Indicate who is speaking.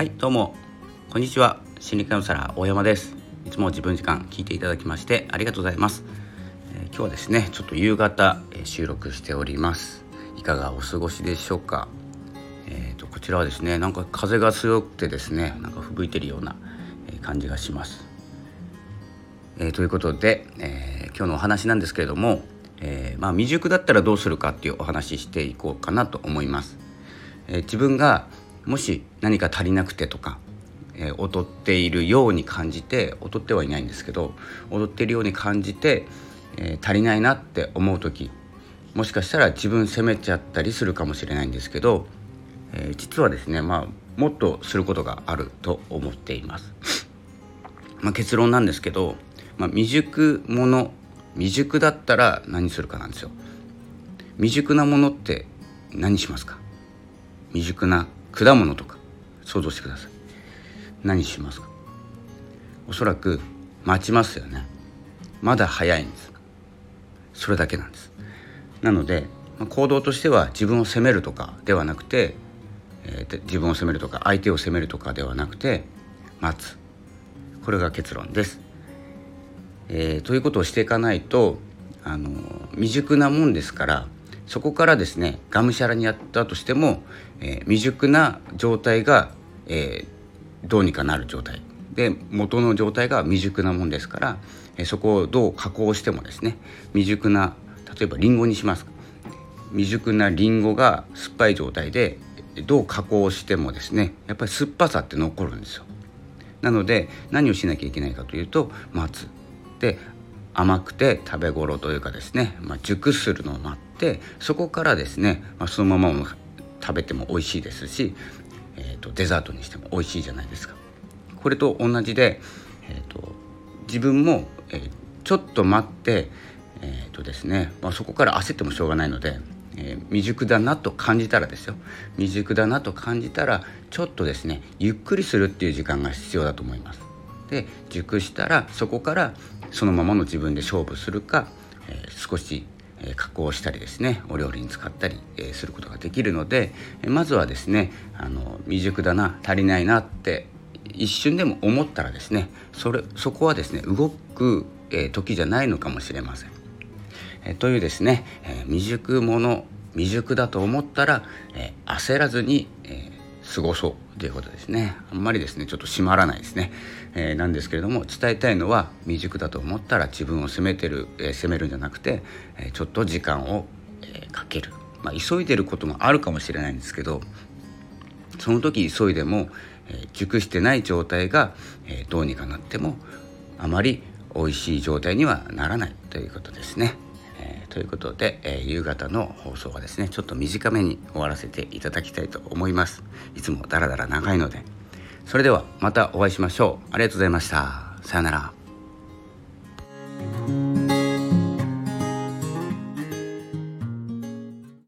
Speaker 1: はいどうも。こんにちは。心理カウンセラー大山です。いつも自分時間聞いていただきましてありがとうございます、えー、今日はですねちょっと夕方、えー、収録しております。いかがお過ごしでしょうか。えーと、こちらはですねなんか風が強くてですねなんか吹雪いてるような感じがします、えー、ということで、え今日のお話なんですけれども、えまあ、未熟だったらどうするかっていうお話ししていこうかなと思います、え自分がもし何か足りなくてとか、えー、踊っているように感じて踊ってはいないんですけど踊っているように感じて、えー、足りないなって思う時もしかしたら自分責めちゃったりするかもしれないんですけど、えー、実はですねまあもっとすることがあると思っています。まあ、結論なんですけど、まあ、未熟者未熟だったら何するかなんですよ。未熟なものって何しますか？未熟な果物とか想像してください。何しますか？おそらく待ちますよね。まだ早いんです。それだけなんです。なので行動としては自分を責めるとかではなくて、えー、自分を責めるとか相手を責めるとかではなくて待つ。これが結論です、えー、ということをしていかないとあの未熟なもんですからそこからですねがむしゃらにやったとしても、えー、未熟な状態が、えー、どうにかなる状態。で元の状態が未熟なもんですから、え、そこをどう加工してもですね未熟な例えばリンゴにします未熟なリンゴが酸っぱい状態でどう加工してもですねやっぱり酸っぱさって残るんですよ。なので何をしなきゃいけないかというと待つで甘くて食べ頃というかですね、まあ、熟するのを待ってそこからですね、まあ、そのまま食べても美味しいですし、えーと、デザートにしても美味しいじゃないですか。これと同じで、えーと、自分も、えー、ちょっと待って、えーとですねまあ、そこから焦ってもしょうがないので、えー、未熟だなと感じたらですよ未熟だなと感じたらちょっとですねゆっくりするっていう時間が必要だと思います。で熟したらそこからそのままの自分で勝負するか、えー、少し加工したりですねお料理に使ったりすることができるのでまずはですねあの未熟だな足りないなって一瞬でも思ったらですねそれそこはですね動く、時じゃないのかもしれません。というですね、未熟者未熟だと思ったら、焦らずに、過ごそうということですね。あんまりですねちょっと締まらないですね、えー、なんですけれども伝えたいのは未熟だと思ったら自分を責めてる、えー、責めるんじゃなくて、え、ちょっと時間を、えかける、まあ、急いでることもあるかもしれないんですけどその時急いでも、え熟してない状態が、えどうにかなってもあまり美味しい状態にはならないということですね。えということで、えー、夕方の放送はですねちょっと短めに終わらせていただきたいと思います。いつもダラダラ長いので。それではまたお会いしましょう。ありがとうございました。さようなら。